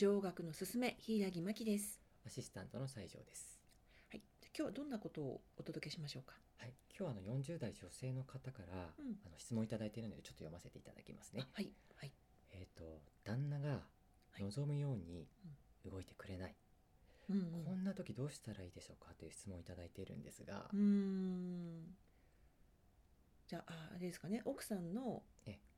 上学のすすめ、柊真希です。アシスタントの西条です。はい、今日はどんなことをお届けしましょうか？はい、今日はあの40代女性の方から、うん。あの質問いただいているのでちょっと読ませていただきますね。あ。はい、はい、えっ、と旦那がい。望むように動いてくれない、うん、こんな時どうしたらいいでしょうかという質問をいただいているんですが、うん。じゃあ、ああれですかね、奥さんの。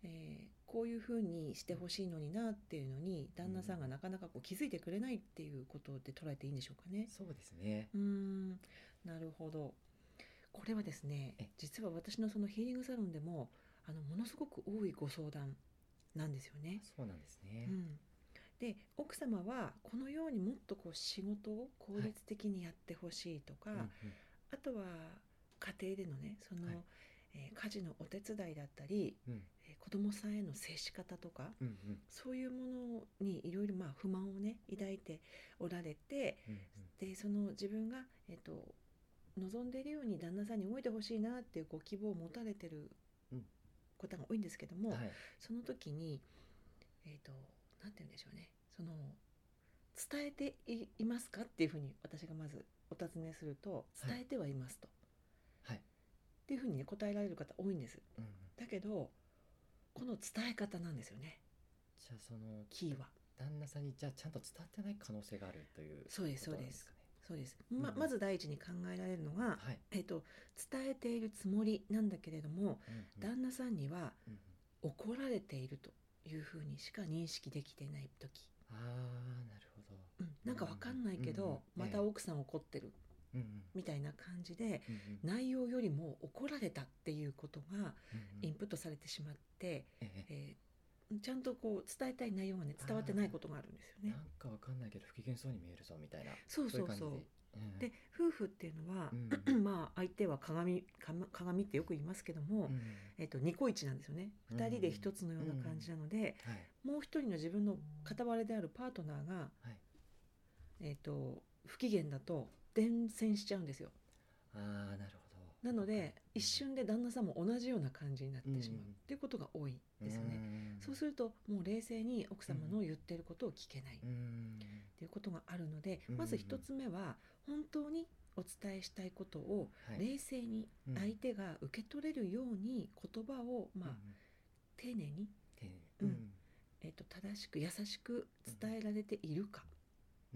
ええーこういうふうにしてほしいのになっていうのに旦那さんがなかなかこう気づいてくれないっていうことで捉えていいんでしょうかね。そうですね。うーんなるほど。これはですねえ。実は私のそのヒーリングサロンでもあのものすごく多いご相談なんですよね。そうなんですね、うん、で奥様はこのようにもっとこう仕事を効率的にやってほしいとか、うんうん。あとは家庭でのねその、はい。えー家事のお手伝いだったり、うん供さんへの接し方とかうんうん。そういうものにいろいろまあ不満をね抱いておられてうんでその自分が、えっと望んでいるように旦那さんに動いてほしいなっていうご希望を持たれてるうん。ことが多いんですけども、うんはい。その時にえっ、となんて言うんでしょうね。その伝えていいますかっていうふうに私がまずお尋ねするとはい。伝えてはいますと、はい。っていうふうにね答えられる方多いんです。うんうん。だけどこの伝え方なんですよね。じゃあそのキーは旦那さんにじゃあちゃんと伝わってない可能性があるというそうですそうです。そうです。まうん。まず第一に考えられるのが、はい、えっと伝えているつもりなんだけれどもうんうん。旦那さんには怒られているというふうにしか認識できていない時、ああなるほど。うん、なんかわかんないけど、うん。うん。また奥さん怒ってるみたいな感じで内容よりも怒られたっていうことがインプットされてしまって、ええ。えーちゃんとこう伝えたい内容がね伝わってないことがあるんですよね。なん。かわかんないけど不機嫌そうに見えるぞみたいなそうそうそう。で夫婦っていうのは、うん まあ相手は鏡鏡ってよく言いますけども、うんえっとニコイチなんですよね。うん2人で一つのような感じなので、はい。もう一人の自分の片割れであるパートナーが、はい。えっと不機嫌だと伝染しちゃうんですよ。ああなるほど。なので一瞬で旦那さんも同じような感じになってしまう。うん。っていうことが多いですよね。ねそうするともう冷静に奥様の言ってることを聞けない。っうん。ていうことがあるので、うん。まず一つ目は本当にお伝えしたいことをはい。冷静にうん。相手が受け取れるように言葉をまあうん。丁寧に、うん。うん。えっと正しく優しく伝えられているか。うん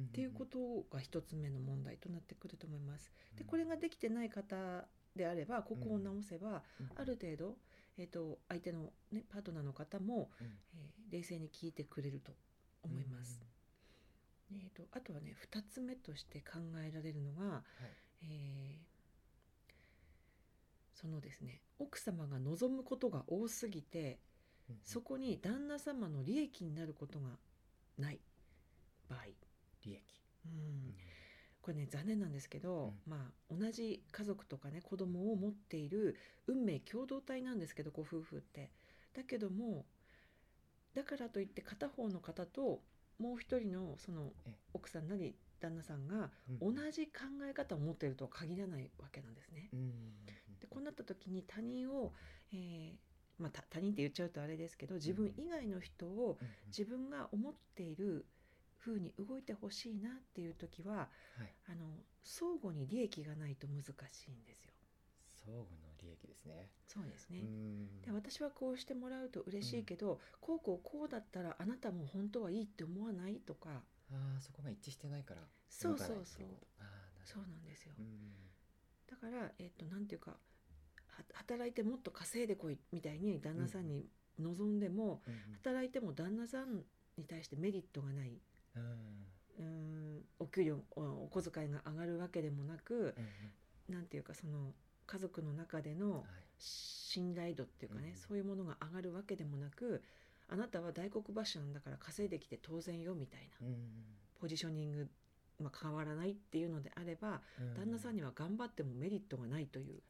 っていうことが一つ目の問題となってくると思います。でうん。これができてない方であればここを直せば、うん。ある程度、えー、と相手の、ね、パートナーの方も、うん。えー冷静に聞いてくれると思います。えー、とあとはね2つ目として考えられるのが、はい。えーそのですね奥様が望むことが多すぎてうん。そこに旦那様の利益になることがない場合、これね残念なんですけど、まあ同じ家族とかね子供を持っている運命共同体なんですけどご夫婦って。だけどもだからといって片方の方ともう一人のそのえ奥さんなり旦那さんが同うん。じ考え方を持っているとは限らないわけなんですね。うん。でこうなった時に他人を、えーまあ、た他人って言っちゃうとあれですけど自分以外の人をうん。自分が思っている風に動いてほしいなっていう時ははい。あの相互に利益がないと難しいんですよ。相互の利益ですね。そうですね。うん。で私はこうしてもらうと嬉しいけど、こうこうこうだったらあなたも本当はいいって思わないとか。ああそこが一致してないから。そうそうそう。あそうなんですよ。うん。だから、えっとなんていうかは働いてもっと稼いでこいみたいに旦那さんに望んでも、うん。働いても旦那さんに対してメリットがない。うん。うーん。お給料おお小遣いが上がるわけでもなくうんうん。なんていうかその家族の中でのはい。信頼度っていうかね、うんそういうものが上がるわけでもなくあなたは大黒柱なんだから稼いできて当然よみたいなうんポジショニング、まあ、変わらないっていうのであれば旦那さんにには頑張ってもメリットがないという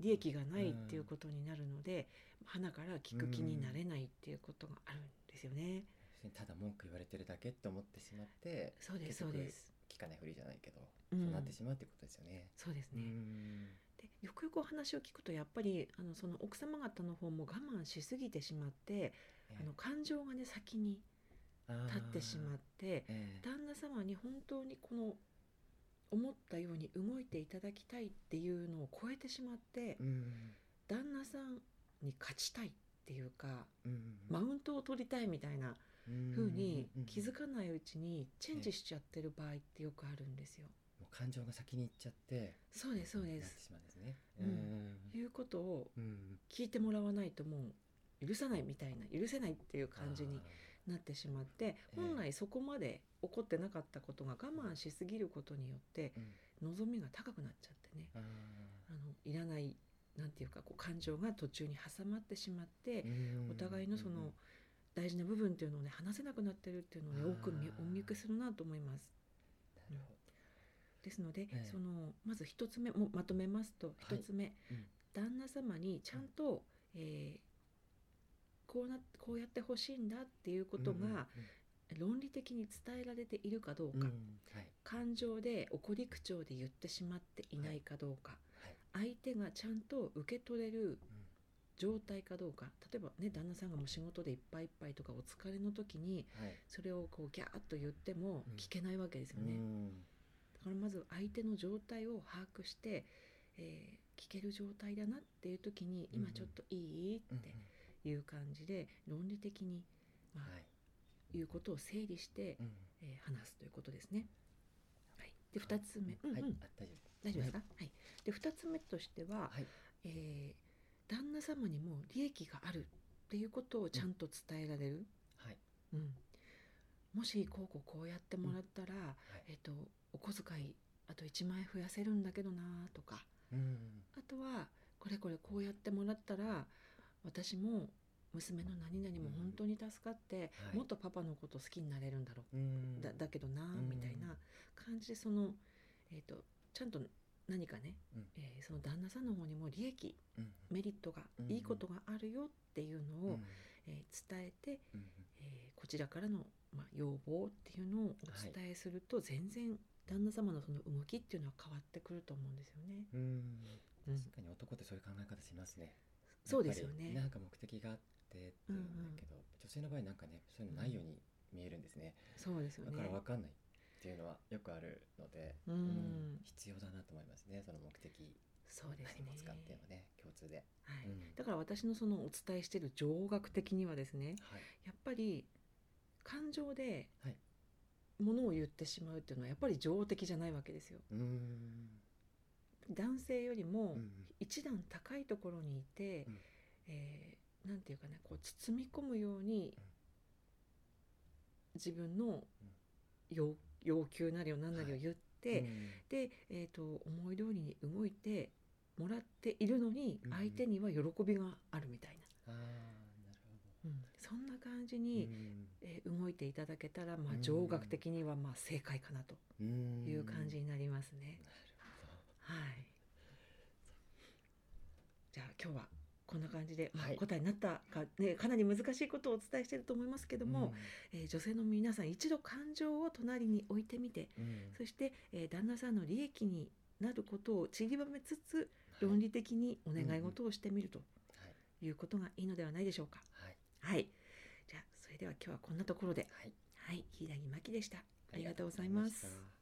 利益がないっていうことになるので花から聞く気になれないっていうことがあるんですよね。ただ文句言われてるだけって思ってしまってそうですそうです。聞かないふりじゃないけど、うん。そうなってしまうってことですよね。そうですね。うん。でよくよくお話を聞くとやっぱりあのその奥様方の方も我慢しすぎてしまってあの感情がね先に立ってしまってええ。旦那様に本当にこの思ったように動いていただきたいっていうのを超えてしまってうん。旦那さんに勝ちたいっていうかうん。マウントを取りたいみたいなうん風にうん気づかないうちにチェンジしちゃってる場合ってよくあるんですよ。もう感情が先に行っちゃってそうです。そうです。ですね。うん。いうことをうん聞いてもらわないともう許さないみたいな許せないっていう感じにあなってしまってえ本来そこまで起こってなかったことが我慢しすぎることによって望みが高くなっちゃってね。あのいらないなんていうかこう感情が途中に挟まってしまってうん。お互いのその大事な部分っていうのをね話せなくなってるっていうのをね多く見お見受けするなと思います。なるほですので、ええ。そのまず一つ目もまとめますとはい。一つ目、うん。旦那様にちゃんと、えーこうなこうやってほしいんだっていうどことうんうんうん。が論理的に伝えられているかどうか、うん。はい。感情で怒り口調で言ってしまっていないかどうか、はい。相手がちゃんと受け取れるうん状態かどうか。例えばね旦那さんがもう仕事でいっぱいいっぱいとかお疲れの時にはい。それをこうギャーッと言ってもうん。聞けないわけですよね。うん。だからまず相手の状態を把握して、えー聞ける状態だなっていう時に今ちょっといい？っうんていう感じで論理的に、まあはい。いうことを整理して、うん。えー話すということですね。はい、で2つ目、うんうん。はい。あ大丈夫。大丈夫ですか、はい。で2つ目としては、はい。えー旦那様にも利益があるっていうことをちゃんと伝えられる、はい。うん。もしこうこうこうやってもらったら、はい。えっとお小遣いあと1万円増やせるんだけどなとか。うんあとはこれこれこうやってもらったら私も娘の何々も本当に助かって、はい。もっとパパのこと好きになれるんだろう、うん。だだけどなうん。みたいな感じでその、えー、とちゃんと何かね、うん。えーその旦那さんの方にも利益うん。メリットが、うんいいことがあるよっていうのを、うん。えー伝えて、うん。えーこちらからの、まあ、要望っていうのをお伝えすると、全然旦那様のその動きっていうのは変わってくると思うんですよね。うん。うん。確かに男ってそういう考え方しますね。そうですよね。なんか目的があってっていうんだけど、女性の場合なんかねそういうのないように見えるんですね、そうですよね。だから分かんないっていうのはよくあるので、うん。必要だなと思いますねその目的。そうですね。何持つかっていうのはね共通で、はい。うん。だから私のそのお伝えしている情学的にはですねはい。やっぱり感情ではい。ものを言ってしまうっていうのはやっぱり情的じゃないわけですよ。うーん。男性よりもうん一段高いところにいて、うん。えーなんていうかねこう包み込むように自分の要要求なりを何なりを言って、うん。で、えー、と思い通りに動いてもらっているのにうん。相手には喜びがあるみたいな、ああなるうん。そんな感じほどに、えー動いていただけたら、まあう、ん。情学的にはまあ正解かなとうん。いう感じになりますね。なるほど。はい。じゃあ今日はこんな感じで、まあはい。答えになったか、ね、かなり難しいことをお伝えしていると思いますけども、えー女性の皆さん一度感情を隣に置いてみてうん。うんそして、えー旦那さんの利益になることを散りばめつつはい。論理的にお願い事をしてみるとはい。いうことがいいのではないでしょうか。はい。はい。じゃあそれでは今日はこんなところで、はい。はい、平木真希でした。ありがとうございます